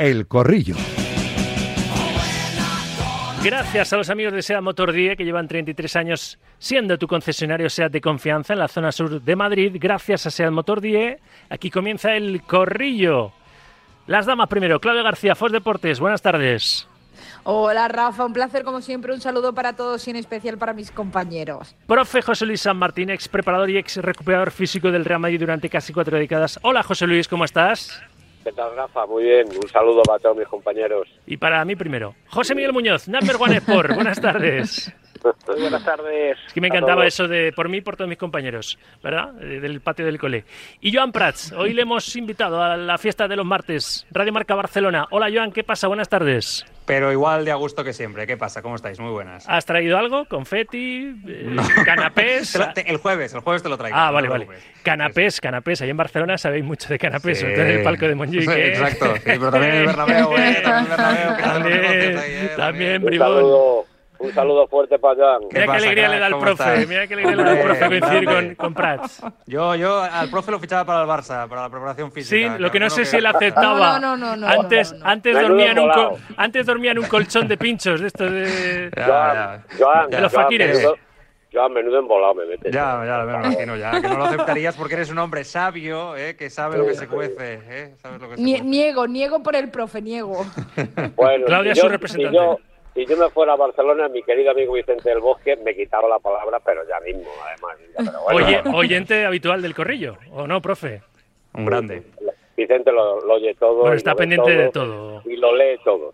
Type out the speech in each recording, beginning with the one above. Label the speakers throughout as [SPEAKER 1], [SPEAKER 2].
[SPEAKER 1] El Corrillo.
[SPEAKER 2] Gracias a los amigos de SEAT Motor 10 que llevan 33 años siendo tu concesionario SEAT de confianza en la zona sur de Madrid. Gracias a SEAT Motor 10, aquí comienza el corrillo. Las damas primero, Claudia García, Fos Deportes, buenas tardes.
[SPEAKER 3] Hola Rafa, un placer como siempre, un saludo para todos y en especial para mis compañeros.
[SPEAKER 2] Profe José Luis San Martín, ex preparador y ex recuperador físico del Real Madrid durante casi cuatro décadas. Hola José Luis, ¿cómo estás?
[SPEAKER 4] ¿Qué tal, Rafa? Muy bien. Un saludo para todos mis compañeros.
[SPEAKER 2] Y para mí primero. José Miguel Muñoz, Number One Sport. Buenas tardes.
[SPEAKER 4] Muy buenas tardes.
[SPEAKER 2] Es que me encantaba eso de por mí y por todos mis compañeros, ¿verdad? Eh, Del patio del cole. Y Joan Prats, hoy le hemos invitado a la fiesta de los martes, Radio Marca Barcelona. Hola Joan, ¿qué pasa? Buenas tardes.
[SPEAKER 5] Pero igual de a gusto que siempre. ¿Qué pasa? ¿Cómo estáis? Muy buenas.
[SPEAKER 2] ¿Has traído algo? ¿Confeti? eh, ¿Canapés?
[SPEAKER 5] Te lo- te- el jueves, el jueves te lo traigo.
[SPEAKER 2] Ah,
[SPEAKER 5] no
[SPEAKER 2] vale, vale. Canapés, canapés. Ahí en Barcelona sabéis mucho de canapés,
[SPEAKER 5] Sí.
[SPEAKER 2] sobre todo en el palco de Montjuic.
[SPEAKER 5] Sí,
[SPEAKER 2] ¿eh?
[SPEAKER 5] Exacto. Sí, pero también en el Bernabéu, ¿eh? También en el Bernabéu. que
[SPEAKER 2] También,
[SPEAKER 5] ¿eh?
[SPEAKER 2] también,
[SPEAKER 4] Un
[SPEAKER 2] bribón.
[SPEAKER 4] Un saludo fuerte para Joan.
[SPEAKER 5] ¿Qué
[SPEAKER 2] Mira qué alegría
[SPEAKER 5] crack?
[SPEAKER 2] le da al
[SPEAKER 5] ¿Cómo
[SPEAKER 2] profe,
[SPEAKER 5] estás?
[SPEAKER 2] mira qué alegría le da al profe coincidir con, con Prats.
[SPEAKER 5] Yo, yo al profe lo fichaba para el Barça, para la preparación física.
[SPEAKER 2] Sí, lo que no sé si él aceptaba.
[SPEAKER 3] No, no, no, no,
[SPEAKER 2] antes,
[SPEAKER 3] no, no, no.
[SPEAKER 2] antes dormía en un co- antes dormía en un colchón de pinchos de estos de
[SPEAKER 4] Joan. Joan,
[SPEAKER 2] De los
[SPEAKER 4] Joan,
[SPEAKER 2] faquires.
[SPEAKER 4] menudo- Joan, menudo embolado me metes.
[SPEAKER 5] Ya, ya, me lo imagino, ya. Que no lo aceptarías porque eres un hombre sabio, ¿eh? que sabe lo que se cuece. ¿eh? Sabes lo que se
[SPEAKER 3] Nie-
[SPEAKER 5] cuece.
[SPEAKER 3] niego, niego por el profe, niego.
[SPEAKER 4] Bueno,
[SPEAKER 2] Claudia,
[SPEAKER 4] si
[SPEAKER 2] su
[SPEAKER 4] yo-
[SPEAKER 2] representante.
[SPEAKER 4] Si yo, si yo me fuera a Barcelona, mi querido amigo Vicente del Bosque me quitaba la palabra, pero ya mismo, además. ya, pero bueno,
[SPEAKER 2] Oye, oyente habitual del corrillo, ¿o no, profe?
[SPEAKER 5] Un grande.
[SPEAKER 4] Vicente lo, lo oye todo.
[SPEAKER 2] Bueno, está pendiente de todo.
[SPEAKER 4] Y lo lee todo.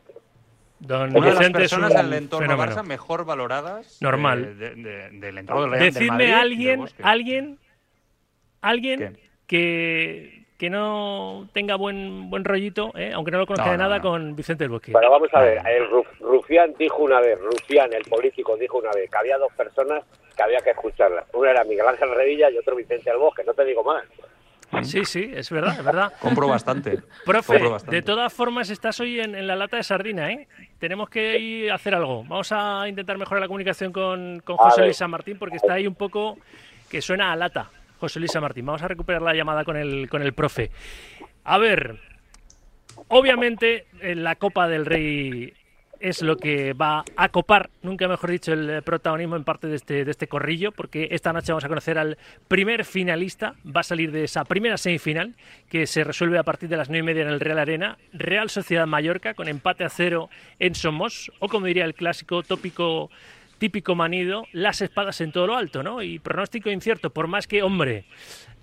[SPEAKER 2] Don
[SPEAKER 5] Una de las
[SPEAKER 2] Vicente es un
[SPEAKER 5] personas del entorno
[SPEAKER 2] fenómeno.
[SPEAKER 5] Barça mejor valoradas
[SPEAKER 2] Normal.
[SPEAKER 5] eh, de- de- del entorno
[SPEAKER 2] Decidme
[SPEAKER 5] Madrid,
[SPEAKER 2] alguien, alguien, alguien que, que no tenga buen buen rollito, ¿eh? aunque no lo conozca
[SPEAKER 5] No,
[SPEAKER 2] de nada,
[SPEAKER 5] no.
[SPEAKER 2] con Vicente del Bosque.
[SPEAKER 4] Pero vamos a ver, el Ruf- Rufián dijo una vez, Rufián, el político, dijo una vez que había dos personas que había que escucharlas. Una era Miguel Ángel Revilla y otro Vicente del Bosque, no te digo más.
[SPEAKER 2] Sí, sí, es verdad, es verdad.
[SPEAKER 5] Compro bastante.
[SPEAKER 2] Profe,
[SPEAKER 5] Compro bastante.
[SPEAKER 2] de todas formas estás hoy en, en la lata de sardina, ¿eh? Tenemos que ir a hacer algo. Vamos a intentar mejorar la comunicación con, con José. Luis San Martín porque está ahí un poco que suena a lata. José Luis Martín, vamos a recuperar la llamada con el, con el profe. A ver, obviamente eh, la Copa del Rey es lo que va a copar, nunca mejor dicho, el eh, protagonismo en parte de este, de este corrillo, porque esta noche vamos a conocer al primer finalista, va a salir de esa primera semifinal, que se resuelve a partir de las nueve y media en el Real Arena, Real Sociedad Mallorca, con empate a cero en Somos, o como diría el clásico tópico típico manido, las espadas en todo lo alto, ¿no? Y pronóstico incierto, por más que, hombre,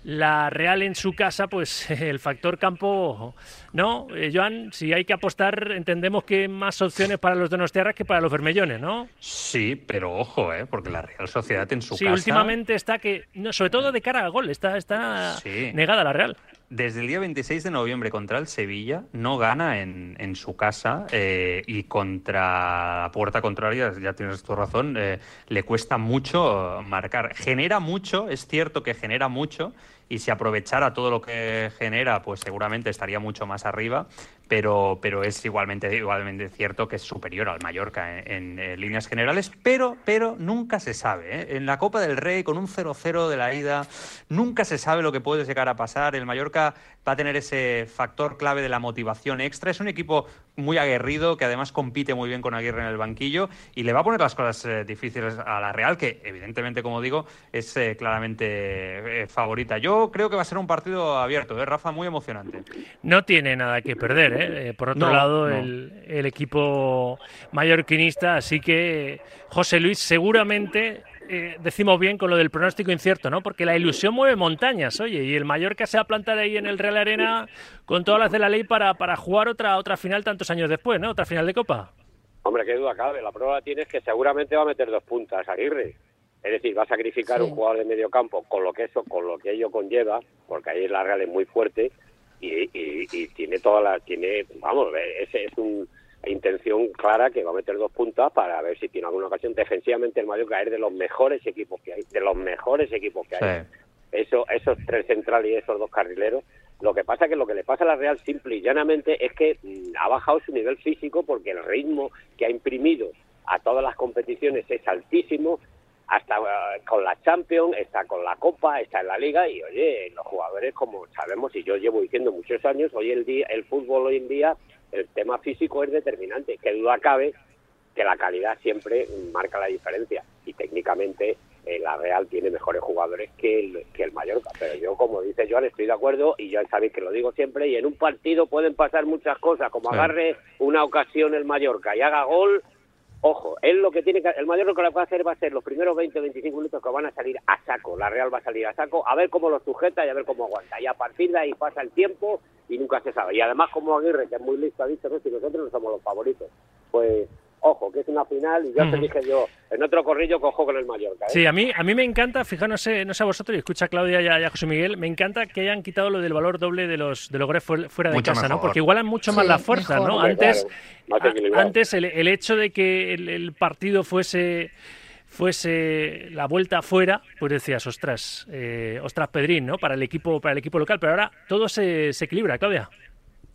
[SPEAKER 2] la Real en su casa, pues el factor campo, ¿no? Eh, Joan, si hay que apostar, entendemos que más opciones para los donostiarras que para los vermellones, ¿no?
[SPEAKER 5] Sí, pero ojo, ¿eh? porque la Real Sociedad en su
[SPEAKER 2] sí,
[SPEAKER 5] casa...
[SPEAKER 2] últimamente está que, no, sobre todo de cara al gol, está, está
[SPEAKER 5] Sí.
[SPEAKER 2] negada la Real.
[SPEAKER 5] Desde el día 26 de noviembre contra el Sevilla no gana en, en su casa eh, y contra la puerta contraria, ya tienes tu razón, eh, le cuesta mucho marcar. Genera mucho, es cierto que genera mucho y si aprovechara todo lo que genera, pues seguramente estaría mucho más arriba, pero, pero es igualmente, igualmente cierto que es superior al Mallorca en, líneas generales, pero, pero nunca se sabe. ¿eh? En la Copa del Rey, con un 0-0 de la ida, nunca se sabe lo que puede llegar a pasar. El Mallorca va a tener ese factor clave de la motivación extra. Es un equipo muy aguerrido, que además compite muy bien con Aguirre en el banquillo y le va a poner las cosas eh, difíciles a la Real, que evidentemente, como digo, es eh, claramente favorita. Yo creo que va a ser un partido abierto, ¿eh, Rafa? Muy emocionante.
[SPEAKER 2] No tiene nada que perder, ¿eh? Eh, por otro
[SPEAKER 5] No,
[SPEAKER 2] lado,
[SPEAKER 5] no.
[SPEAKER 2] El, el equipo mallorquinista, así que José Luis, seguramente eh, decimos bien con lo del pronóstico incierto, ¿no? Porque la ilusión mueve montañas, oye, y el Mallorca se va a plantar ahí en el Real Arena con todas las de la ley para, para jugar otra, otra final tantos años después, ¿no? Otra final de Copa.
[SPEAKER 4] Hombre, qué duda cabe. La prueba tienes que seguramente va a meter dos puntas Aguirre. Es decir, va a sacrificar
[SPEAKER 3] Sí.
[SPEAKER 4] un jugador de medio campo con lo que eso, con lo que ello conlleva, porque ahí la Real es muy fuerte y, y- y tiene toda la, tiene, vamos, ese es una intención clara que va a meter dos puntas para ver si tiene alguna ocasión. Defensivamente el Mallorca es de los mejores equipos que hay, de los mejores equipos que hay.
[SPEAKER 5] Sí.
[SPEAKER 4] Eso, esos tres centrales y esos dos carrileros. Lo que pasa que lo que le pasa a la Real simple y llanamente es que mm, ha bajado su nivel físico porque el ritmo que ha imprimido a todas las competiciones es altísimo hasta eh, con la Champions, está con la Copa, está en la Liga y oye, los jugadores como sabemos y yo llevo diciendo muchos años, hoy el día el fútbol hoy en día el tema físico es determinante, que duda cabe que la calidad siempre marca la diferencia. Y técnicamente eh, la Real tiene mejores jugadores que el, que el Mallorca, pero yo como dice Joan estoy de acuerdo y ya sabéis que lo digo siempre y en un partido pueden pasar muchas cosas, como
[SPEAKER 5] Sí.
[SPEAKER 4] agarre una ocasión el Mallorca y haga gol Ojo, él lo que tiene que, el mayor lo que va a hacer va a ser los primeros 20 25 minutos que van a salir a saco. La Real va a salir a saco, a ver cómo lo sujeta y a ver cómo aguanta. Y a partir de ahí pasa el tiempo y nunca se sabe. Y además, como Aguirre, que es muy listo, ha dicho, no, si nosotros no somos los favoritos. Pues, ojo, que es una final y ya te dije yo, en otro corrillo cojo con el Mallorca. ¿eh?
[SPEAKER 2] Sí, a mí, a mí me encanta, fijaos, no sé, no sé a vosotros, y escucha a Claudia y a, y a José Miguel, me encanta que hayan quitado lo del valor doble de los, de los goles fuera, de
[SPEAKER 5] Mucho
[SPEAKER 2] casa, ¿no? Porque igualan mucho más la fuerza,
[SPEAKER 3] mejor.
[SPEAKER 2] ¿no?
[SPEAKER 4] Hombre,
[SPEAKER 2] Antes,
[SPEAKER 4] claro, más
[SPEAKER 2] a-
[SPEAKER 4] equilibrado.
[SPEAKER 2] antes el, el hecho de que el, el partido fuese fuese la vuelta afuera, pues decías, ostras, eh, ostras Pedrín, ¿no? Para el equipo, para el equipo local, pero ahora todo se, se equilibra, Claudia.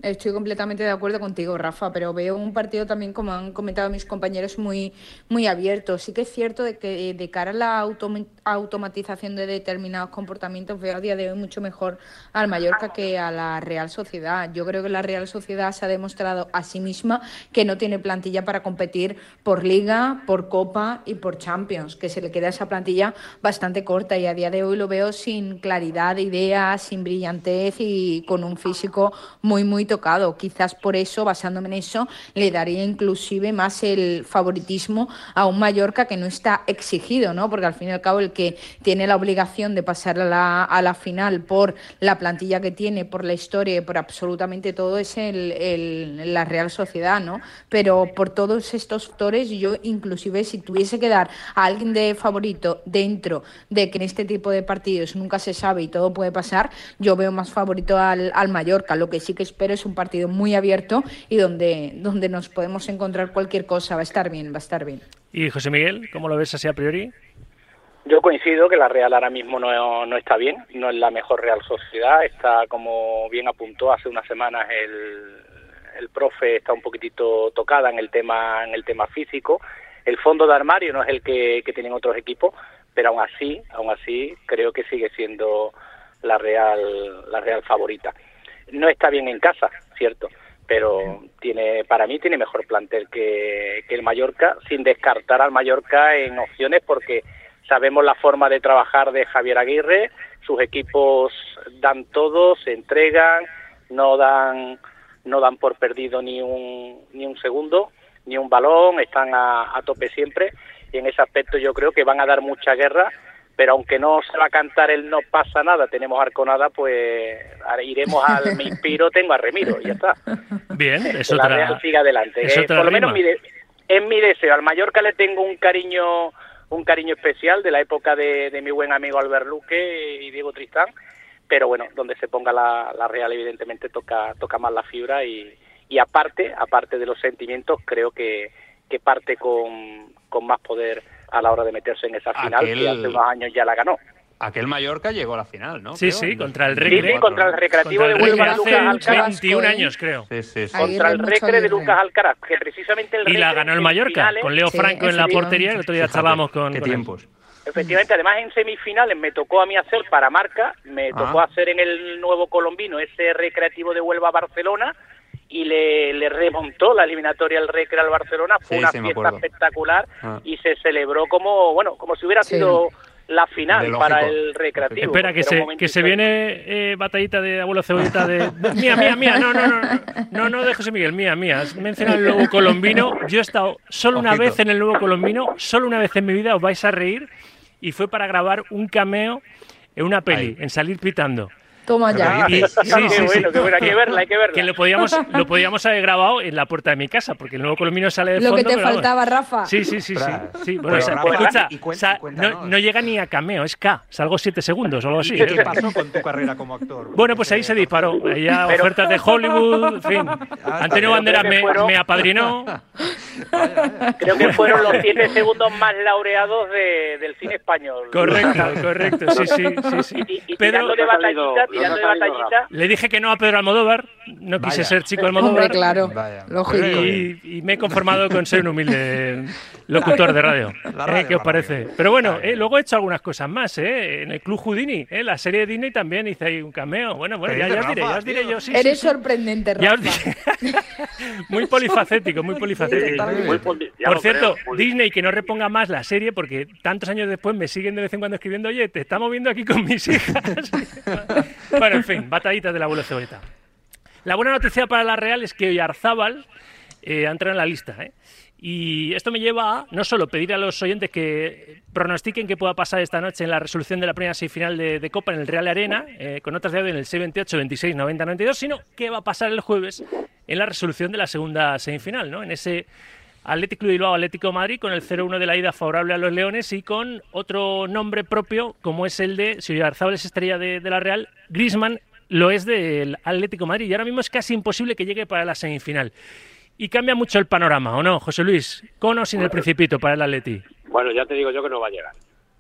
[SPEAKER 3] Estoy completamente de acuerdo contigo, Rafa, pero veo un partido también, como han comentado mis compañeros, muy, muy abierto. Sí que es cierto de que de cara a la automa- automatización de determinados comportamientos veo a día de hoy mucho mejor al Mallorca que a la Real Sociedad. Yo creo que la Real Sociedad se ha demostrado a sí misma que no tiene plantilla para competir por Liga, por Copa y por Champions, que se le queda esa plantilla bastante corta y a día de hoy lo veo sin claridad de ideas, sin brillantez y con un físico muy, muy tocado. Quizás por eso, basándome en eso, le daría inclusive más el favoritismo a un Mallorca que no está exigido, ¿no? Porque al fin y al cabo el que tiene la obligación de pasar a la, a la final por la plantilla que tiene, por la historia y por absolutamente todo es el, el- la Real Sociedad, ¿no? Pero por todos estos factores, yo inclusive si tuviese que dar a alguien de favorito dentro de que en este tipo de partidos nunca se sabe y todo puede pasar, yo veo más favorito al, al Mallorca. Lo que sí que espero es un partido muy abierto y donde, donde nos podemos encontrar cualquier cosa. Va a estar bien, va a estar bien.
[SPEAKER 2] Y José Miguel, ¿cómo lo ves así a priori?
[SPEAKER 1] Yo coincido que la Real ahora mismo no, no está bien, no es la mejor Real Sociedad, está como bien apuntó hace unas semanas el, el profe está un poquitito tocada en el tema en el tema físico, el fondo de armario no es el que, que tienen otros equipos, pero aún así, aún así creo que sigue siendo la Real la Real favorita. No está bien en casa, cierto, pero tiene para mí tiene mejor plantel que, que el Mallorca, sin descartar al Mallorca en opciones porque sabemos la forma de trabajar de Javier Aguirre, sus equipos dan todo, se entregan, no dan no dan por perdido ni un ni un segundo, ni un balón, están a, a tope siempre y en ese aspecto yo creo que van a dar mucha guerra, pero aunque no se va a cantar el no pasa nada, tenemos arconada, pues iremos al me inspiro, tengo a Remiro y ya está.
[SPEAKER 2] Bien, es
[SPEAKER 1] Que la
[SPEAKER 2] otra.
[SPEAKER 1] Real siga adelante.
[SPEAKER 2] es
[SPEAKER 1] Eh, por lo menos mi de- es mi deseo. Al Mallorca le tengo un cariño un cariño especial de la época de, de mi buen amigo Albert Luque y Diego Tristán, pero bueno, donde se ponga la, la Real evidentemente toca toca más la fibra y, y aparte aparte de los sentimientos creo que, que parte con, con más poder a la hora de meterse en esa final
[SPEAKER 5] Aquel-
[SPEAKER 1] que hace unos años ya la ganó.
[SPEAKER 5] Aquel Mallorca llegó a la final, ¿no?
[SPEAKER 2] Sí,
[SPEAKER 5] Creo,
[SPEAKER 2] sí, contra el
[SPEAKER 5] 2004,
[SPEAKER 2] Recre.
[SPEAKER 1] Sí, contra el. Recreativo
[SPEAKER 2] Contra el
[SPEAKER 1] de Huelva
[SPEAKER 2] hace
[SPEAKER 1] Lucas Alcaraz.
[SPEAKER 2] 21
[SPEAKER 3] ¿eh?
[SPEAKER 2] años, creo.
[SPEAKER 5] Sí, sí, sí.
[SPEAKER 1] Contra el Recre de. Lucas Alcaraz, que precisamente el
[SPEAKER 2] Y la ganó el Mallorca,
[SPEAKER 1] finales-
[SPEAKER 2] con Leo
[SPEAKER 3] Sí,
[SPEAKER 2] Franco en la portería, el otro día charlábamos con,
[SPEAKER 5] Qué
[SPEAKER 2] con él.
[SPEAKER 5] tiempos.
[SPEAKER 1] Efectivamente, además en semifinales me tocó a mí hacer para marca, me tocó
[SPEAKER 5] Ah.
[SPEAKER 1] hacer en el nuevo colombino ese recreativo de Huelva a Barcelona y le, le remontó la eliminatoria al Recre al Barcelona, fue
[SPEAKER 5] Sí,
[SPEAKER 1] una
[SPEAKER 5] sí,
[SPEAKER 1] fiesta espectacular
[SPEAKER 5] Ah.
[SPEAKER 1] y se celebró como, bueno, como si hubiera
[SPEAKER 3] Sí.
[SPEAKER 1] sido la final
[SPEAKER 5] lógico.
[SPEAKER 1] para el recreativo.
[SPEAKER 2] Espera, que se, que se viene eh, batallita de abuelo cebollita de, Mía, mía, mía. No, no, no. no, No, de José Miguel, mía, mía. Has mencionado el nuevo colombino. Yo he estado solo una vez en el nuevo colombino, solo una vez en mi vida, os vais a reír. Y fue para grabar un cameo en una peli, en salir pitando.
[SPEAKER 3] Toma ya.
[SPEAKER 2] Y-
[SPEAKER 1] qué
[SPEAKER 2] sí, sí, sí.
[SPEAKER 1] bueno, qué bueno, hay que verla, hay que verla.
[SPEAKER 2] Que lo podíamos, lo podíamos haber grabado en la puerta de mi casa, porque el nuevo colombino sale de
[SPEAKER 3] Lo
[SPEAKER 2] fondo.
[SPEAKER 3] que te
[SPEAKER 2] pero vamos.
[SPEAKER 3] faltaba, Rafa.
[SPEAKER 2] Sí, sí, sí, sí. Bueno,
[SPEAKER 5] Pero,
[SPEAKER 2] o sea,
[SPEAKER 5] Rafa,
[SPEAKER 2] escucha,
[SPEAKER 5] y cuen-
[SPEAKER 2] o sea, no, no llega ni a cameo, es K. Salgo siete segundos o algo así.
[SPEAKER 6] ¿Y qué pasó con tu carrera como actor?
[SPEAKER 2] Bueno, pues ahí se disparó. Ya
[SPEAKER 1] Pero-
[SPEAKER 2] ofertas de Hollywood, en fin.
[SPEAKER 5] Ah,
[SPEAKER 2] Antonio. Banderas me,
[SPEAKER 1] fueron-
[SPEAKER 2] me apadrinó.
[SPEAKER 1] Creo que fueron los siete segundos más laureados de- del cine español.
[SPEAKER 2] Correcto, correcto. Sí, sí, sí. sí.
[SPEAKER 1] Y, y
[SPEAKER 2] Pedro,
[SPEAKER 1] de batallita, tirando de
[SPEAKER 4] salido
[SPEAKER 1] batallita,
[SPEAKER 2] le dije que no a Pedro Almodóvar. No quise
[SPEAKER 5] Vaya.
[SPEAKER 2] ser chico
[SPEAKER 3] Hombre,
[SPEAKER 2] Almodóvar.
[SPEAKER 3] claro.
[SPEAKER 5] Vaya.
[SPEAKER 3] Lógico.
[SPEAKER 2] Y, y me he conformado con ser un humilde locutor de radio. ¿Eh? ¿Qué os parece?
[SPEAKER 6] radio.
[SPEAKER 2] Pero bueno, eh, luego he hecho algunas cosas más, ¿eh? En el Club Houdini, ¿eh? La serie de Disney también hice ahí un cameo. Bueno, bueno,
[SPEAKER 6] ¿Qué
[SPEAKER 2] ya, os diré, ya os diré yo. Sí,
[SPEAKER 3] Eres
[SPEAKER 2] sí.
[SPEAKER 3] sorprendente,
[SPEAKER 2] Ya os
[SPEAKER 3] Rafa.
[SPEAKER 2] diré. muy polifacético, muy polifacético.
[SPEAKER 3] Sí,
[SPEAKER 4] Muy poli- ya
[SPEAKER 2] Por cierto,
[SPEAKER 4] creo,
[SPEAKER 2] Disney que no reponga más la serie porque tantos años después me siguen de vez en cuando escribiendo, oye, te estamos viendo aquí con mis hijas. bueno, en fin, batallitas del abuelo Cebolleta. La buena noticia para la Real es que Oyarzábal eh, ha entrado en la lista. ¿eh? Y esto me lleva a no solo pedir a los oyentes que pronostiquen qué pueda pasar esta noche en la resolución de la primera semifinal de, Copa en el Real Arena, eh, con otras de audio en el 628, 26, 90, 92, sino qué va a pasar el jueves en la resolución de la segunda semifinal, ¿no? En ese Atlético de Bilbao, Atlético Madrid, con el 0-1 de la ida favorable a los Leones y con otro nombre propio, como es el de, si Oyarzábal es estrella de, la Real, Grisman lo es del Atlético Madrid. Y ahora mismo es casi imposible que llegue para la semifinal. Y cambia mucho el panorama, ¿o no, José Luis? ¿Con o sin el Principito para el Atleti?
[SPEAKER 4] Bueno, ya te digo yo que no va a llegar.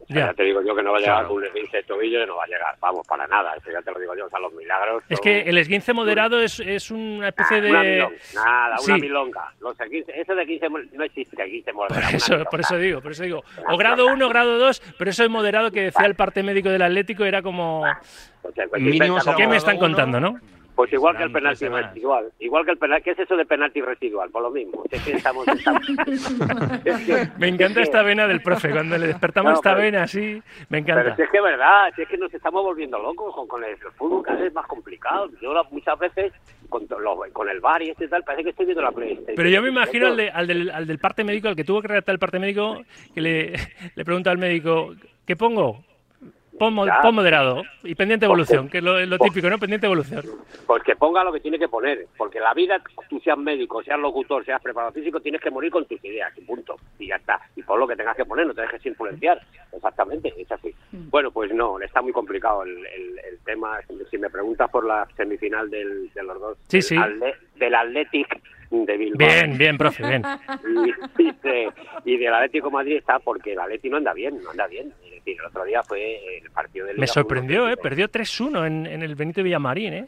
[SPEAKER 2] Ya.
[SPEAKER 4] ya. te digo yo que no va a llegar
[SPEAKER 2] Claro.
[SPEAKER 4] con un esguince de tobillo y no va a llegar. Vamos, para nada. Eso ya te lo digo yo. O sea, los milagros.
[SPEAKER 2] Es que el esguince moderado es, es una especie
[SPEAKER 4] Nah, Una
[SPEAKER 2] de...
[SPEAKER 4] milonga, nada,
[SPEAKER 2] Sí.
[SPEAKER 4] una milonga. Los esguince- eso de 15 mol- no existe, 15
[SPEAKER 2] Por
[SPEAKER 4] moderado, una
[SPEAKER 2] eso, por eso digo, por eso digo. O grado 1, grado 2, pero eso es moderado que decía el parte médico del Atlético era como...
[SPEAKER 4] O sea, pues
[SPEAKER 5] Mínimo
[SPEAKER 2] ¿Qué me están
[SPEAKER 5] uno.
[SPEAKER 2] contando, no?
[SPEAKER 4] Pues igual que el penalti residual. Igual que el penalti. ¿Qué es eso de penalti residual? Por lo mismo. Es que estamos... estamos- es que-
[SPEAKER 2] Me encanta
[SPEAKER 4] es que-
[SPEAKER 2] esta vena del profe. Cuando le despertamos
[SPEAKER 4] No,
[SPEAKER 2] esta
[SPEAKER 4] pero-
[SPEAKER 2] vena así, me
[SPEAKER 4] Pero
[SPEAKER 2] encanta.
[SPEAKER 4] si es que es verdad, si es que nos estamos volviendo locos con, con el, fútbol cada vez es más complicado. Yo muchas veces con, lo- con el bar y este tal, parece que estoy viendo la PlayStation.
[SPEAKER 2] Pero yo me imagino al, de- al del, al del parte médico, al que tuvo que redactar el parte médico, que le, le pregunta al médico, ¿qué pongo? Pon, pon moderado y pendiente evolución, que es lo, lo típico, ¿no? Pendiente evolución.
[SPEAKER 4] Pues que ponga lo que tiene que poner, porque la vida, tú seas médico, seas locutor, seas preparador físico, tienes que morir con tus ideas, y punto. Y ya está. Y pon lo que tengas que poner, no te dejes influenciar. Exactamente, es así. Bueno, pues no, está muy complicado el, el- el tema. Si me preguntas por la semifinal del, de los dos,
[SPEAKER 2] Sí, sí.
[SPEAKER 4] Del Athletic de Bilbao.
[SPEAKER 2] Bien, bien, profe, bien.
[SPEAKER 4] y, y de- y del Atlético de Madrid está porque el Atleti no anda bien, no anda bien. Es decir, el otro día fue el partido del
[SPEAKER 2] Me sorprendió, ¿eh? Perdió 3-1 en, en el Benito Villamarín, ¿eh?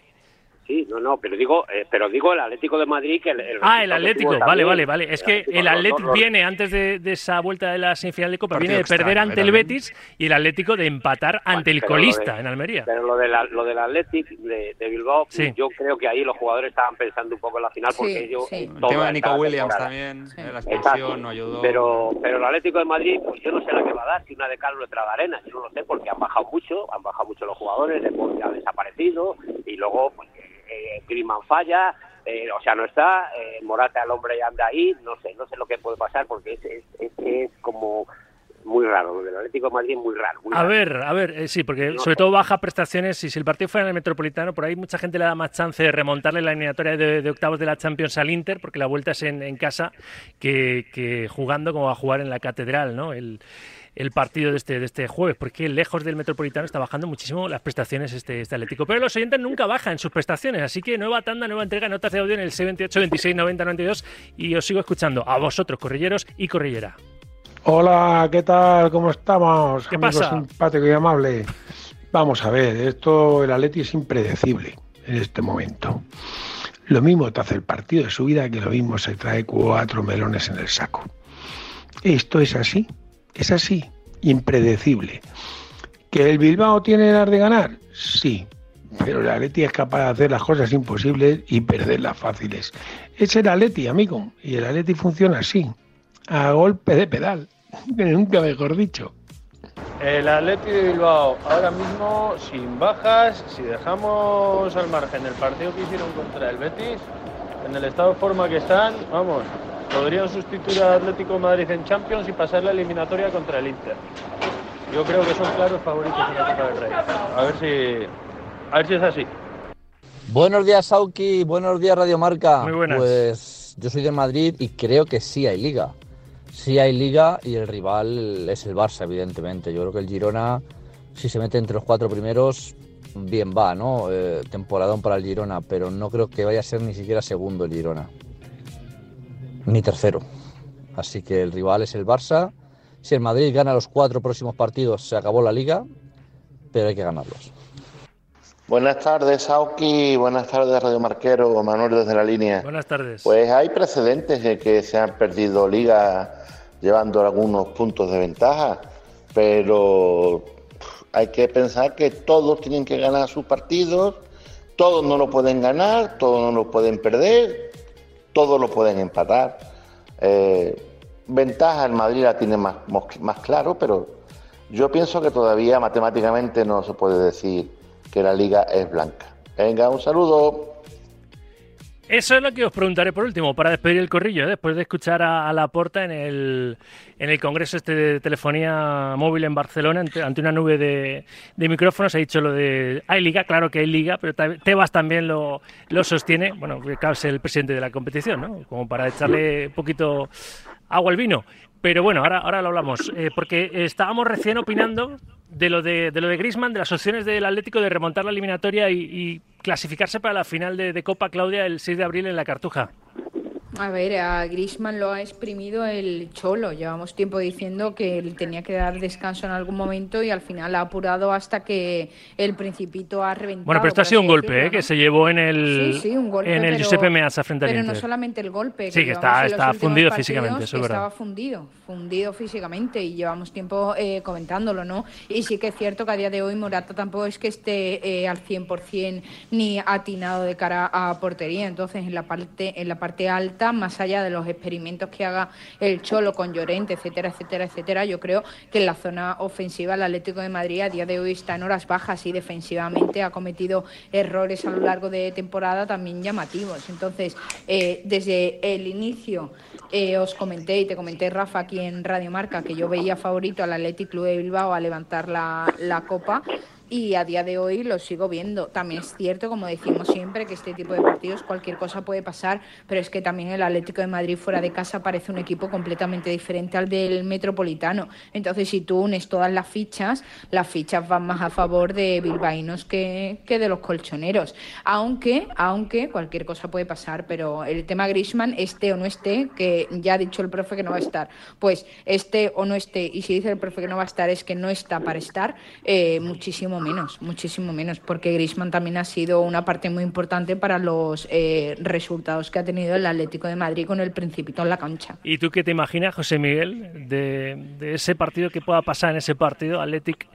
[SPEAKER 4] Sí, no, no, pero digo, eh, pero digo el Atlético de Madrid que el, el
[SPEAKER 2] Ah, el Atlético, vale, vale, vale. Es que el Atlético viene antes de, de esa vuelta de la semifinal de Copa,
[SPEAKER 6] Partido
[SPEAKER 2] viene de perder
[SPEAKER 6] extraño,
[SPEAKER 2] ante el
[SPEAKER 6] también.
[SPEAKER 2] Betis y el Atlético de empatar ante el
[SPEAKER 4] lo de-
[SPEAKER 2] colista en Almería.
[SPEAKER 4] Pero lo, de la, lo del Athletic de, de Bilbao,
[SPEAKER 2] Sí.
[SPEAKER 4] yo creo que ahí los jugadores estaban pensando un poco en la final porque
[SPEAKER 3] Sí,
[SPEAKER 4] ellos...
[SPEAKER 3] sí.
[SPEAKER 5] El tema de Nico Williams también,
[SPEAKER 3] Sí.
[SPEAKER 5] la expulsión no ayudó.
[SPEAKER 4] Pero, pero el Atlético de Madrid, pues yo no sé la que va a dar, si una de cal o otra de arena, yo no lo sé porque han bajado mucho, han bajado mucho los jugadores, Deporte ha desaparecido y luego pues, eh, Griezmann falla, eh, o sea, no está, eh, Morata el hombre ya anda ahí, no sé, no sé lo que puede pasar porque es, es, es, es como muy raro, lo del Atlético de Madrid es muy raro. muy
[SPEAKER 2] A
[SPEAKER 4] raro.
[SPEAKER 2] ver, a ver, eh, sí, porque
[SPEAKER 4] No.
[SPEAKER 2] sobre todo baja prestaciones y si el partido fuera en el Metropolitano, por ahí mucha gente le da más chance de remontarle la eliminatoria de, de octavos de la Champions al Inter, porque la vuelta es en, en casa, que, que jugando como va a jugar en la Catedral, ¿no? El, el partido de este, de este jueves, porque lejos del Metropolitano está bajando muchísimo las prestaciones este, este Atlético. Pero los oyentes nunca bajan sus prestaciones, así que nueva tanda, nueva entrega, notas de audio en el 78 26 90 92 y os sigo escuchando a vosotros, corrilleros y corrillera.
[SPEAKER 7] Hola, ¿qué tal? ¿Cómo estamos?
[SPEAKER 2] ¿Qué
[SPEAKER 7] amigo
[SPEAKER 2] pasa?
[SPEAKER 7] simpático y amable. Vamos a ver, esto, el Atleti es impredecible en este momento. Lo mismo te hace el partido de su vida que lo mismo se trae cuatro melones en el saco. Esto es así, es así, impredecible. ¿Que el Bilbao tiene las de ganar? Sí, pero el Atleti es capaz de hacer las cosas imposibles y perderlas fáciles. Es el Atleti, amigo, y el Atleti funciona así, a golpe de pedal, nunca mejor dicho.
[SPEAKER 8] El Atleti de Bilbao, ahora mismo sin bajas, si dejamos al margen el partido que hicieron contra el Betis, en el estado de forma que están, vamos, podrían sustituir al Atlético de Madrid en Champions y pasar la eliminatoria contra el Inter. Yo creo que son claros favoritos en la Copa del Rey. A ver si, a ver si es así.
[SPEAKER 9] Buenos días, Sauki. Buenos días, Radio Marca.
[SPEAKER 2] Muy buenas.
[SPEAKER 9] Pues yo soy de Madrid y creo que sí hay liga. Sí hay liga y el rival es el Barça, evidentemente. Yo creo que el Girona, si se mete entre los cuatro primeros, bien va, ¿no? Eh, temporadón para el Girona, pero no creo que vaya a ser ni siquiera segundo el Girona. Ni tercero. Así que el rival es el Barça. Si el Madrid gana los cuatro próximos partidos, se acabó la liga, pero hay que ganarlos.
[SPEAKER 10] Buenas tardes, Sauki. Buenas tardes, Radio Marquero. Manuel desde la línea.
[SPEAKER 2] Buenas tardes.
[SPEAKER 10] Pues hay precedentes de que se han perdido ligas llevando algunos puntos de ventaja, pero hay que pensar que todos tienen que ganar sus partidos, todos no lo pueden ganar, todos no lo pueden perder, todos lo pueden empatar. Eh, ventaja el Madrid la tiene más, más claro, pero yo pienso que todavía matemáticamente no se puede decir que la liga es blanca. Venga, un saludo.
[SPEAKER 2] Eso es lo que os preguntaré por último, para despedir el corrillo, ¿eh? después de escuchar a, la porta en el, en el Congreso este de Telefonía Móvil en Barcelona, ante, una nube de, micrófonos, ha dicho lo de... Hay liga, claro que hay liga, pero Tebas también lo, lo sostiene, bueno, claro, es el presidente de la competición, ¿no? Como para echarle un poquito agua al vino. Pero bueno, ahora, ahora lo hablamos, eh, porque estábamos recién opinando de lo de, de lo de Griezmann, de las opciones del Atlético de remontar la eliminatoria y, clasificarse para la final de, de, Copa Claudia el 6 de abril en la Cartuja.
[SPEAKER 3] A ver, a Grisman lo ha exprimido el Cholo. Llevamos tiempo diciendo que él tenía que dar descanso en algún momento y al final ha apurado hasta que el Principito ha reventado.
[SPEAKER 2] Bueno, pero esto ha sido un golpe ¿eh? que se llevó en el,
[SPEAKER 3] sí, sí, un golpe,
[SPEAKER 2] en el Giuseppe Meazza frente
[SPEAKER 3] al
[SPEAKER 2] Pero
[SPEAKER 3] no solamente el golpe.
[SPEAKER 2] Sí, que está, está fundido físicamente, eso es
[SPEAKER 3] verdad. Estaba fundido, fundido físicamente y llevamos tiempo eh, comentándolo, ¿no? Y sí que es cierto que a día de hoy Morata tampoco es que esté eh, al 100% ni atinado de cara a portería. Entonces, en la parte, en la parte alta más allá de los experimentos que haga el Cholo con Llorente, etcétera, etcétera, etcétera, yo creo que en la zona ofensiva el Atlético de Madrid a día de hoy está en horas bajas y defensivamente ha cometido errores a lo largo de temporada también llamativos. Entonces, eh, desde el inicio eh, os comenté y te comenté, Rafa, aquí en Radio Marca, que yo veía favorito al Atlético Club de Bilbao a levantar la, la Copa y a día de hoy lo sigo viendo. También es cierto, como decimos siempre, que este tipo de partidos cualquier cosa puede pasar, pero es que también el Atlético de Madrid fuera de casa parece un equipo completamente diferente al del Metropolitano. Entonces, si tú unes todas las fichas, las fichas van más a favor de bilbaínos que, que de los colchoneros. Aunque, aunque cualquier cosa puede pasar, pero el tema Grisman, esté o no esté, que ya ha dicho el profe que no va a estar, pues esté o no esté, y si dice el profe que no va a estar es que no está para estar, eh, muchísimo menos, muchísimo menos, porque Griezmann también ha sido una parte muy importante para los eh, resultados que ha tenido el Atlético de Madrid con el Principito en la cancha.
[SPEAKER 2] ¿Y tú qué te imaginas, José Miguel, de, ese partido que pueda pasar en ese partido Atlético,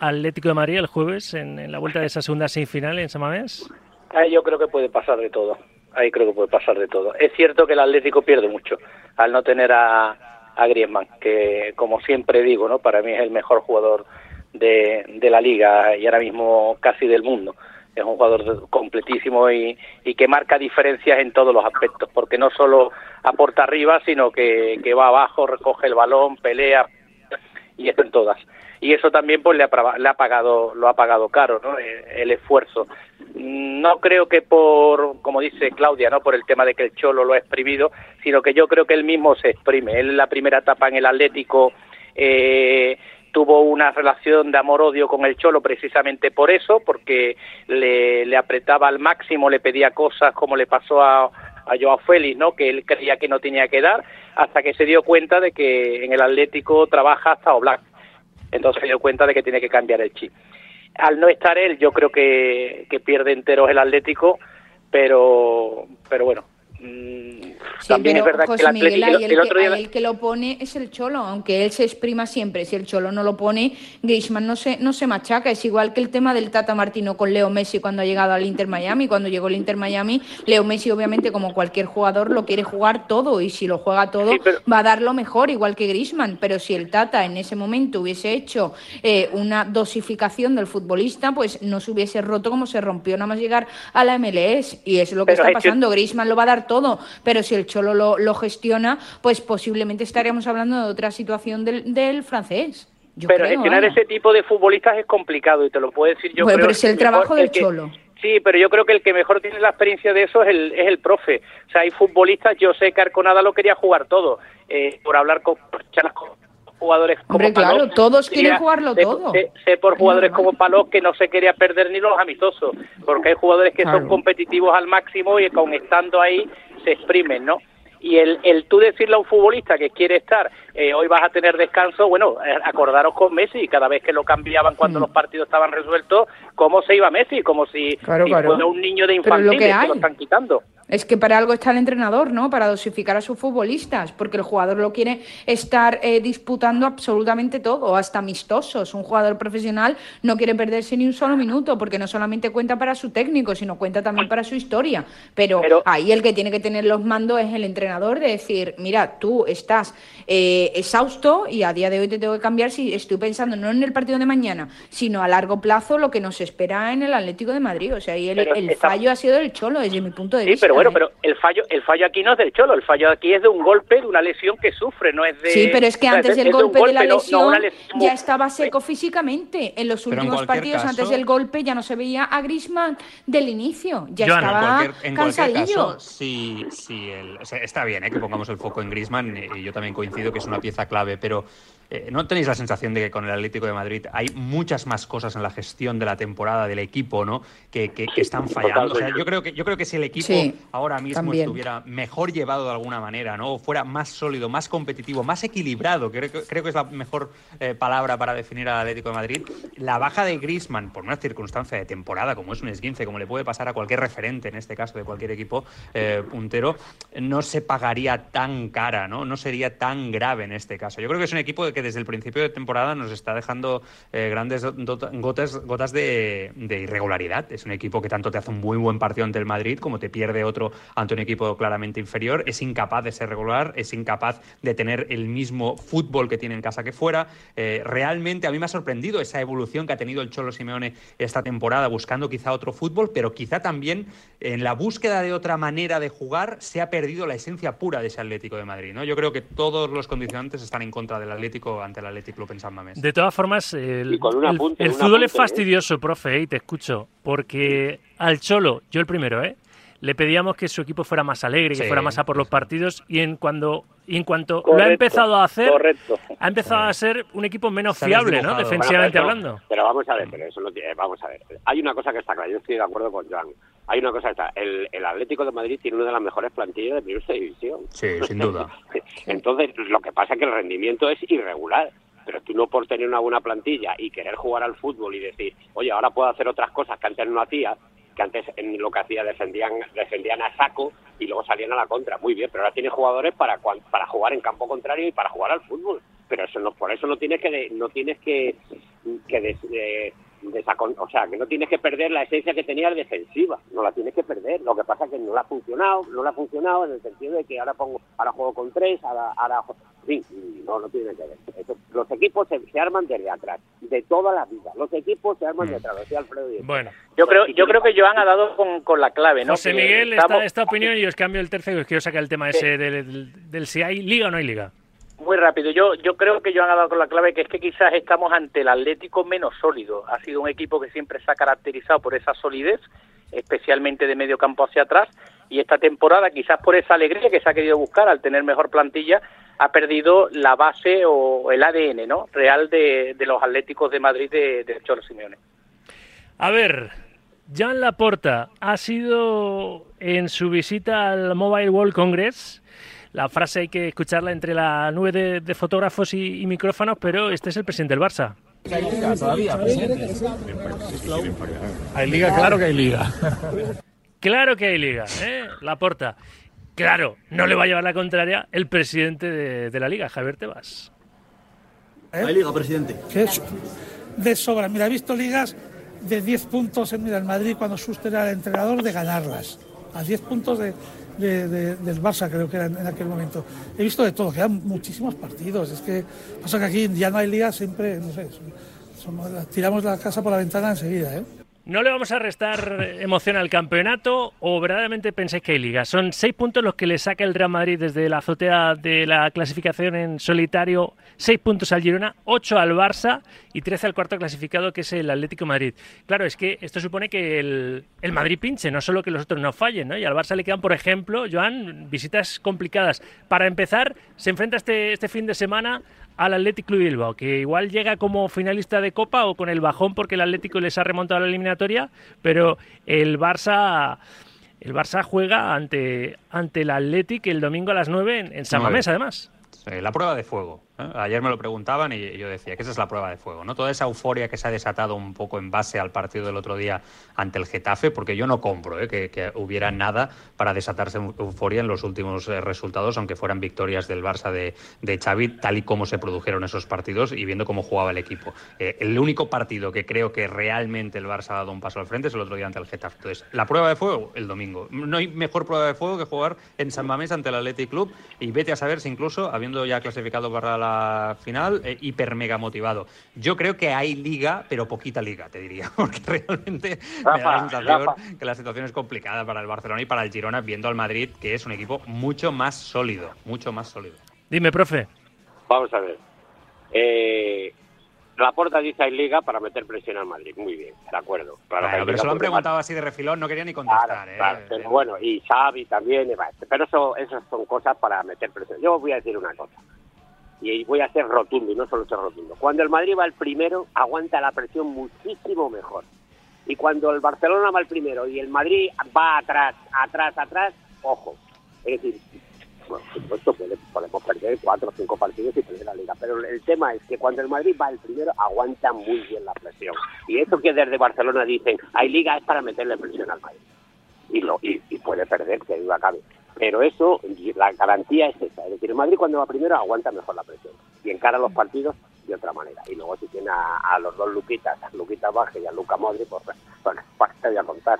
[SPEAKER 2] Atlético de Madrid el jueves en, la vuelta de esa segunda semifinal en Samamés?
[SPEAKER 1] Ahí yo creo que puede pasar de todo. Ahí creo que puede pasar de todo. Es cierto que el Atlético pierde mucho al no tener a, a Griezmann, que como siempre digo, no, para mí es el mejor jugador de, la liga y ahora mismo casi del mundo. Es un jugador completísimo y, y que marca diferencias en todos los aspectos, porque no solo aporta arriba, sino que, que va abajo, recoge el balón, pelea y está en todas. Y eso también pues le ha, le ha pagado, lo ha pagado caro, ¿no? El, eh, el esfuerzo. No creo que por, como dice Claudia, no por el tema de que el Cholo lo ha exprimido, sino que yo creo que él mismo se exprime. Él en la primera etapa en el Atlético eh, tuvo una relación de amor-odio con el Cholo precisamente por eso, porque le, apretaba al máximo, le pedía cosas como le pasó a, a Joao Félix, ¿no? que él creía que no tenía que dar, hasta que se dio cuenta de que en el Atlético trabaja hasta Oblak. Entonces se dio cuenta de que tiene que cambiar el chip. Al no estar él, yo creo que, que pierde enteros el Atlético, pero, pero bueno,
[SPEAKER 3] También es verdad que el, Miguel, el, otro día... el, que lo pone es el Cholo, aunque él se exprima siempre. Si el Cholo no lo pone, Griezmann no se, no se machaca. Es igual que el tema del Tata Martino con Leo Messi cuando ha llegado al Inter Miami. Cuando llegó el Inter Miami, Leo Messi, obviamente, como cualquier jugador, lo quiere jugar todo y si lo juega todo, va a dar lo mejor, igual que Griezmann. Pero si el Tata en ese momento hubiese hecho eh, una dosificación del futbolista, pues no se hubiese roto como se rompió nada más llegar a la MLS. Y es lo que está pasando. Griezmann lo va a dar todo, pero si el Cholo lo, gestiona, pues posiblemente estaríamos hablando de otra situación del, francés.
[SPEAKER 1] pero gestionar ese tipo de futbolistas es complicado y te lo puedo decir yo.
[SPEAKER 3] Bueno, pero es el trabajo del Cholo.
[SPEAKER 1] Sí, pero yo creo que el que mejor tiene la experiencia de eso es el, es el profe. O sea, hay futbolistas, yo sé que Arconada lo quería jugar todo, eh, por hablar con, jugadores como
[SPEAKER 3] Hombre, claro, todos quieren jugarlo todo.
[SPEAKER 1] Sé, por jugadores como Palos que no se quería perder ni los amistosos, porque hay jugadores que son competitivos al máximo y con estando ahí se exprimen, ¿no? Y el, el tú decirle a un futbolista que quiere estar, eh, hoy vas a tener descanso, bueno, eh, acordaros con Messi, cada vez que lo cambiaban cuando mm. los partidos estaban resueltos, cómo se iba Messi, como si, fuera un niño de infantil que lo están quitando.
[SPEAKER 3] Es que para algo está el entrenador, ¿no? Para dosificar a sus futbolistas, porque el jugador lo quiere estar eh, disputando absolutamente todo, hasta amistosos. Un jugador profesional no quiere perderse ni un solo minuto, porque no solamente cuenta para su técnico, sino cuenta también para su historia. Pero, ahí el que tiene que tener los mandos es el entrenador de decir, mira, tú estás eh, exhausto y a día de hoy te tengo que cambiar si estoy pensando no en el partido de mañana, sino a largo plazo lo que nos espera en el Atlético de Madrid. O sea, ahí el, el fallo ha sido del Cholo desde mi punto de
[SPEAKER 1] sí,
[SPEAKER 3] vista.
[SPEAKER 1] Pero bueno,
[SPEAKER 3] ¿eh?
[SPEAKER 1] pero el fallo, el fallo aquí no es del Cholo, el fallo aquí es de un golpe, de una lesión que sufre, no es de...
[SPEAKER 3] Sí, pero es que
[SPEAKER 1] o sea,
[SPEAKER 3] antes
[SPEAKER 1] es de-
[SPEAKER 3] del
[SPEAKER 1] de
[SPEAKER 3] golpe de la
[SPEAKER 1] golpe, no- no
[SPEAKER 3] lesión ya estaba seco físicamente. En los
[SPEAKER 5] en
[SPEAKER 3] últimos partidos
[SPEAKER 5] caso-
[SPEAKER 3] antes del golpe ya no se veía a Griezmann del inicio, ya estaba
[SPEAKER 5] en cualquier, en cualquier
[SPEAKER 3] cansadillo.
[SPEAKER 5] caso, sí, sí, el- o sea, está bien ¿eh? que pongamos el foco en Griezmann y yo también coincido que es una pieza clave, pero eh, ¿no tenéis la sensación de que con el Atlético de Madrid hay muchas más cosas en la gestión de la temporada del equipo, ¿no? Que, que- que están fallando. O sea, yo creo que yo creo que si el equipo
[SPEAKER 3] Sí,
[SPEAKER 5] ahora mismo
[SPEAKER 3] también.
[SPEAKER 5] estuviera mejor llevado de alguna manera, ¿no? O fuera más sólido, más competitivo, más equilibrado, creo, que- creo que es la mejor eh, palabra para definir al Atlético de Madrid. La baja de Griezmann por una circunstancia de temporada, como es un esguince, como le puede pasar a cualquier referente, en este caso de cualquier equipo eh, puntero, no se pagaría tan cara, ¿no? No sería tan grave en este caso. Yo creo que es un equipo que desde el principio de temporada nos está dejando eh, grandes gotas, gotas de, de irregularidad. Es un equipo que tanto te hace un muy buen partido ante el Madrid como te pierde otro ante un equipo claramente inferior. Es incapaz de ser regular, es incapaz de tener el mismo fútbol que tiene en casa que fuera. Eh, realmente a mí me ha sorprendido esa evolución que ha tenido el Cholo Simeone esta temporada, buscando quizá otro fútbol, pero quizá también en la búsqueda de otra manera de jugar se ha perdido la esencia pura de ese Atlético de Madrid. ¿no? Yo creo que todos los condicionantes están en contra del Atlético ante el Atlético Club en San Mamés.
[SPEAKER 2] De todas formas, el, fútbol es
[SPEAKER 4] ¿eh?
[SPEAKER 2] fastidioso, profe, y te escucho, porque al Cholo, yo el primero, ¿eh? Le pedíamos que su equipo fuera más alegre, que fuera más a por los partidos, y en cuando y en cuanto lo ha empezado a hacer,
[SPEAKER 1] correcto.
[SPEAKER 2] ha empezado a ser un equipo menos fiable, ¿no? Defensivamente
[SPEAKER 4] Bueno, pero eso-
[SPEAKER 2] hablando.
[SPEAKER 4] Pero vamos a ver, pero eso no tiene, vamos a ver. Hay una cosa que está clara, yo estoy de acuerdo con Joan. Hay una cosa está, el, el Atlético de Madrid tiene una de las mejores plantillas de primera división.
[SPEAKER 5] Sí, sin duda.
[SPEAKER 4] Entonces, lo que pasa es que el rendimiento es irregular. Pero tú no por tener una buena plantilla y querer jugar al fútbol y decir, oye, ahora puedo hacer otras cosas que antes no hacía, que antes en lo que hacía defendían defendían a saco y luego salían a la contra. Muy bien, pero ahora tienes jugadores para para jugar en campo contrario y para jugar al fútbol. Pero eso no por eso no tienes que no tienes que que des- desacon- o sea, que no tienes que perder la esencia que tenía defensiva, no la tienes que perder. Lo que pasa es que no le ha funcionado, no le ha funcionado en el sentido de que ahora pongo, ahora juego con tres, ahora, ahora sí, no, no tiene que ver. Los equipos se, se arman desde atrás, de todas las vidas. Los equipos se arman de atrás, lo decía Alfredo. Díez.
[SPEAKER 2] Bueno,
[SPEAKER 1] Yo creo, yo creo que Joan ha dado con, con la clave, ¿no?
[SPEAKER 2] José
[SPEAKER 1] Que
[SPEAKER 2] Miguel,
[SPEAKER 1] estamos-
[SPEAKER 2] esta, esta opinión y os cambio el tercio y os quiero sacar el tema ese del, del si hay liga o no hay liga.
[SPEAKER 1] Muy rápido. Yo, yo creo que Joan ha dado con la clave que es que quizás estamos ante el Atlético menos sólido. Ha sido un equipo que siempre se ha caracterizado por esa solidez, especialmente de medio campo hacia atrás. Y esta temporada, quizás por esa alegría que se ha querido buscar al tener mejor plantilla, ha perdido la base o el ADN ¿no? real de, de los Atléticos de Madrid de, de Cholo Simeone.
[SPEAKER 2] A ver, Jan Laporta ha sido en su visita al Mobile World Congress. La frase hay que escucharla entre la nube de, de fotógrafos y, y micrófonos, pero este es el presidente del Barça.
[SPEAKER 11] Hay liga, claro que hay liga.
[SPEAKER 2] Claro que hay liga, ¿eh? Laporta. Claro, no le va a llevar la contraria el presidente de, de la liga, Javier Tebas.
[SPEAKER 12] Hay liga, presidente.
[SPEAKER 11] De sobra. Mira, he visto ligas de 10 puntos en mira, el Madrid cuando Suster era el entrenador de ganarlas. A 10 puntos de, de- de- del Barça creo que era en, aquel momento. He visto de todo, quedan muchísimos partidos. Es que pasa que aquí ya no hay liga, siempre, no sé, tiramos la casa por la ventana enseguida, ¿eh?
[SPEAKER 2] ¿No le vamos a restar emoción al campeonato o verdaderamente pensáis que hay liga? Son seis puntos los que le saca el Real Madrid desde la azotea de la clasificación en solitario, seis puntos al Girona, ocho al Barça y trece al cuarto clasificado que es el Atlético Madrid. Claro, es que esto supone que el, el Madrid pinche, no solo que los otros no fallen, ¿no? Y al Barça le quedan, por ejemplo, Joan, visitas complicadas. Para empezar, se enfrenta este, este fin de semana al Atlético Club Bilbao, que igual llega como finalista de Copa o con el bajón porque el Atlético les ha remontado a la eliminatoria, pero el Barça el Barça juega ante ante el Atlético el domingo a las 9 en, en San. Mamés, además.
[SPEAKER 5] Sí, la prueba de fuego. ¿Eh? Ayer me lo preguntaban y yo decía que esa es la prueba de fuego, ¿no? Toda esa euforia que se ha desatado un poco en base al partido del otro día ante el Getafe, porque yo no compro ¿eh? que, hubiera nada para desatarse euforia en los últimos eh, resultados, aunque fueran victorias del Barça de, de, Xavi, tal y como se produjeron esos partidos y viendo cómo jugaba el equipo. El único partido que creo que realmente el Barça ha dado un paso al frente es el otro día ante el Getafe. Entonces, la prueba de fuego, el domingo. No hay mejor prueba de fuego que jugar en San Mamés ante el Athletic Club y vete a saber si incluso, habiendo ya clasificado para la final, eh, hiper mega motivado. Yo creo que hay liga, pero poquita liga, te diría, porque realmente Rafa, me da la sensación Rafa. que la situación es complicada para el Barcelona y para el Girona, viendo al Madrid, que es un equipo mucho más sólido, mucho más sólido.
[SPEAKER 2] Dime, profe.
[SPEAKER 4] Vamos a ver. Eh, la puerta dice hay liga para meter presión al Madrid. Muy bien, de acuerdo.
[SPEAKER 5] Claro, claro pero se lo han preguntado así de refilón, no quería ni contestar.
[SPEAKER 4] Claro,
[SPEAKER 5] ¿eh?
[SPEAKER 4] claro, pero bueno, y Xavi también. Pero eso, esas son cosas para meter presión. Yo os voy a decir una cosa. Y voy a ser rotundo, y no solo ser rotundo. Cuando el Madrid va el primero, aguanta la presión muchísimo mejor. Y cuando el Barcelona va el primero y el Madrid va atrás, atrás, atrás, ojo. Es decir, bueno, por supuesto podemos perder cuatro o cinco partidos y perder la liga, pero el tema es que cuando el Madrid va el primero aguanta muy bien la presión. Y eso que desde Barcelona dicen, hay liga es para meterle presión al Madrid. Y, lo, y, y puede perder, que duda cabe. Pero eso, la garantía es esa. Es decir, el Madrid cuando va primero aguanta mejor la presión y encara los partidos de otra manera. Y luego si tiene a, a los dos Luquitas, a Luquita Baje y a Luca Modri, pues bueno, basta de a contar.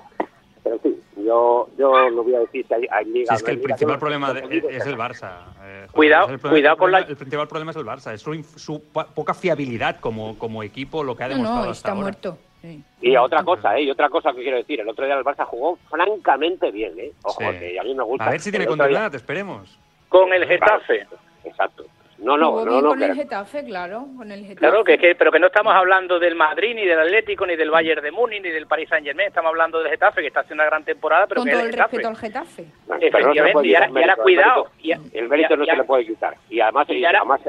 [SPEAKER 4] Pero sí, yo, yo lo voy a decir, si hay, hay liga...
[SPEAKER 5] Sí, es que el
[SPEAKER 4] liga,
[SPEAKER 5] principal problema de- es el Barça. eh.
[SPEAKER 1] Cuidado-
[SPEAKER 5] el problema-
[SPEAKER 1] cuidado con la-
[SPEAKER 5] El principal problema es el Barça, es su, poca fiabilidad como, como equipo, lo que ha demostrado
[SPEAKER 3] no,
[SPEAKER 5] hasta
[SPEAKER 3] está
[SPEAKER 5] ahora.
[SPEAKER 3] muerto. Sí.
[SPEAKER 4] Y otra cosa, ¿eh? Y otra cosa que quiero decir, el otro día el Barça jugó francamente bien, ¿eh? Ojo,
[SPEAKER 5] Sí.
[SPEAKER 4] que a mí me gusta.
[SPEAKER 5] A ver si tiene
[SPEAKER 4] día-
[SPEAKER 5] continuidad, esperemos.
[SPEAKER 1] Con el Getafe.
[SPEAKER 4] Exacto. No, no,
[SPEAKER 3] Jugó
[SPEAKER 4] no,
[SPEAKER 3] bien
[SPEAKER 4] no.
[SPEAKER 3] con el Getafe, claro, con el Getafe.
[SPEAKER 1] Claro, que, que, pero que no estamos hablando del Madrid, ni del Atlético, ni del Bayern de Múnich, ni del Paris Saint Germain. Estamos hablando del Getafe, que está haciendo una gran temporada, pero
[SPEAKER 3] con
[SPEAKER 1] que
[SPEAKER 3] todo
[SPEAKER 1] el
[SPEAKER 3] el
[SPEAKER 1] Getafe.
[SPEAKER 3] respeto al Getafe.
[SPEAKER 4] no
[SPEAKER 1] Efectivamente,
[SPEAKER 4] puede
[SPEAKER 1] y ahora,
[SPEAKER 4] quitar
[SPEAKER 1] y ahora
[SPEAKER 4] mérito,
[SPEAKER 1] cuidado.
[SPEAKER 4] El
[SPEAKER 1] y-
[SPEAKER 4] mérito, el mérito
[SPEAKER 1] y-
[SPEAKER 4] no
[SPEAKER 1] y-
[SPEAKER 4] se le puede quitar. Y además,
[SPEAKER 1] y
[SPEAKER 4] y
[SPEAKER 1] ahora-
[SPEAKER 4] además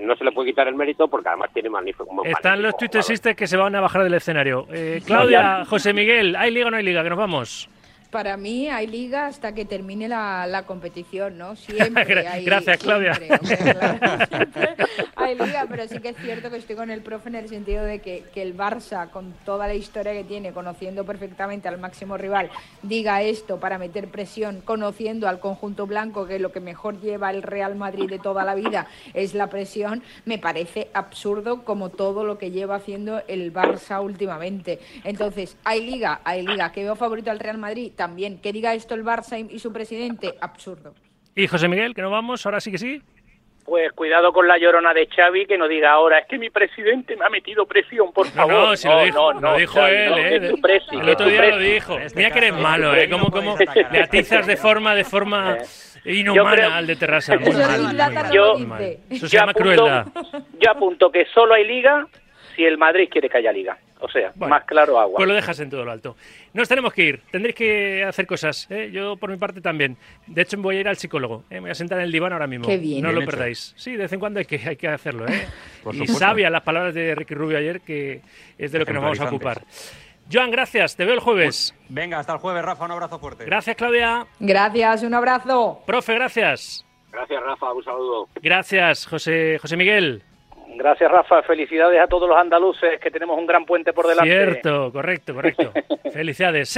[SPEAKER 4] no se le puede quitar el mérito porque además tiene magnífico. un
[SPEAKER 2] Están los
[SPEAKER 4] magnífico
[SPEAKER 2] tuitesistas que se van a bajar del escenario. Eh, Claudia, José Miguel, ¿hay liga o no hay liga? Que nos vamos.
[SPEAKER 3] Para mí hay liga hasta que termine la, la competición, ¿no? Siempre hay
[SPEAKER 2] gracias, Claudia.
[SPEAKER 3] siempre, hombre, claro, siempre hay liga, pero sí que es cierto que estoy con el profe en el sentido de que, que el Barça, con toda la historia que tiene, conociendo perfectamente al máximo rival, diga esto para meter presión, conociendo al conjunto blanco, que lo que mejor lleva el Real Madrid de toda la vida es la presión, me parece absurdo como todo lo que lleva haciendo el Barça últimamente. Entonces, ¿hay liga? Hay liga. ¿Que veo favorito al Real Madrid? También. ¿Que diga esto el Barça y su presidente? Absurdo.
[SPEAKER 2] Y José Miguel, que nos vamos, ahora sí que sí.
[SPEAKER 1] Pues cuidado con la llorona de Xavi, que no diga ahora, es que mi presidente me ha metido presión, por
[SPEAKER 2] No,
[SPEAKER 1] favor.
[SPEAKER 2] no, si lo dijo,
[SPEAKER 1] no,
[SPEAKER 2] lo
[SPEAKER 1] no,
[SPEAKER 2] dijo
[SPEAKER 1] Xavi,
[SPEAKER 2] él,
[SPEAKER 1] no,
[SPEAKER 2] ¿eh?
[SPEAKER 1] es tu presi,
[SPEAKER 2] El otro día lo dijo.
[SPEAKER 5] este
[SPEAKER 2] Mira que eres malo, ¿eh? Como, como le atizas de forma, de forma inhumana
[SPEAKER 1] creo-
[SPEAKER 2] al de Terrassa. Muy mal, muy mal,
[SPEAKER 3] no
[SPEAKER 1] Yo-
[SPEAKER 3] lo
[SPEAKER 2] muy mal. Eso se
[SPEAKER 1] Yo
[SPEAKER 2] llama
[SPEAKER 1] apunto-
[SPEAKER 2] crueldad.
[SPEAKER 1] Yo apunto que solo hay liga si el Madrid quiere que haya liga. O sea,
[SPEAKER 2] Bueno,
[SPEAKER 1] más claro agua.
[SPEAKER 2] Pues lo dejas en todo lo alto. Nos tenemos que ir. Tendréis que hacer cosas. ¿eh? Yo, por mi parte, también. De hecho, me voy a ir al psicólogo. ¿eh? Me voy a sentar en el diván ahora mismo.
[SPEAKER 3] Qué bien.
[SPEAKER 2] No
[SPEAKER 5] Bien
[SPEAKER 2] lo
[SPEAKER 5] hecho.
[SPEAKER 2] perdáis. Sí, de vez en cuando hay que, hay que hacerlo. ¿eh? Y sabia las palabras de Ricky Rubio ayer, que es de lo que nos vamos a ocupar. Joan, gracias. Te veo el jueves.
[SPEAKER 5] Venga, hasta el jueves, Rafa, un abrazo fuerte.
[SPEAKER 2] Gracias, Claudia.
[SPEAKER 3] Gracias, un abrazo.
[SPEAKER 2] Profe, gracias.
[SPEAKER 4] Gracias, Rafa. Un saludo.
[SPEAKER 2] Gracias, José, José Miguel.
[SPEAKER 1] Gracias, Rafa. Felicidades a todos los andaluces, que tenemos un gran puente por delante.
[SPEAKER 2] Cierto, correcto, correcto. Felicidades.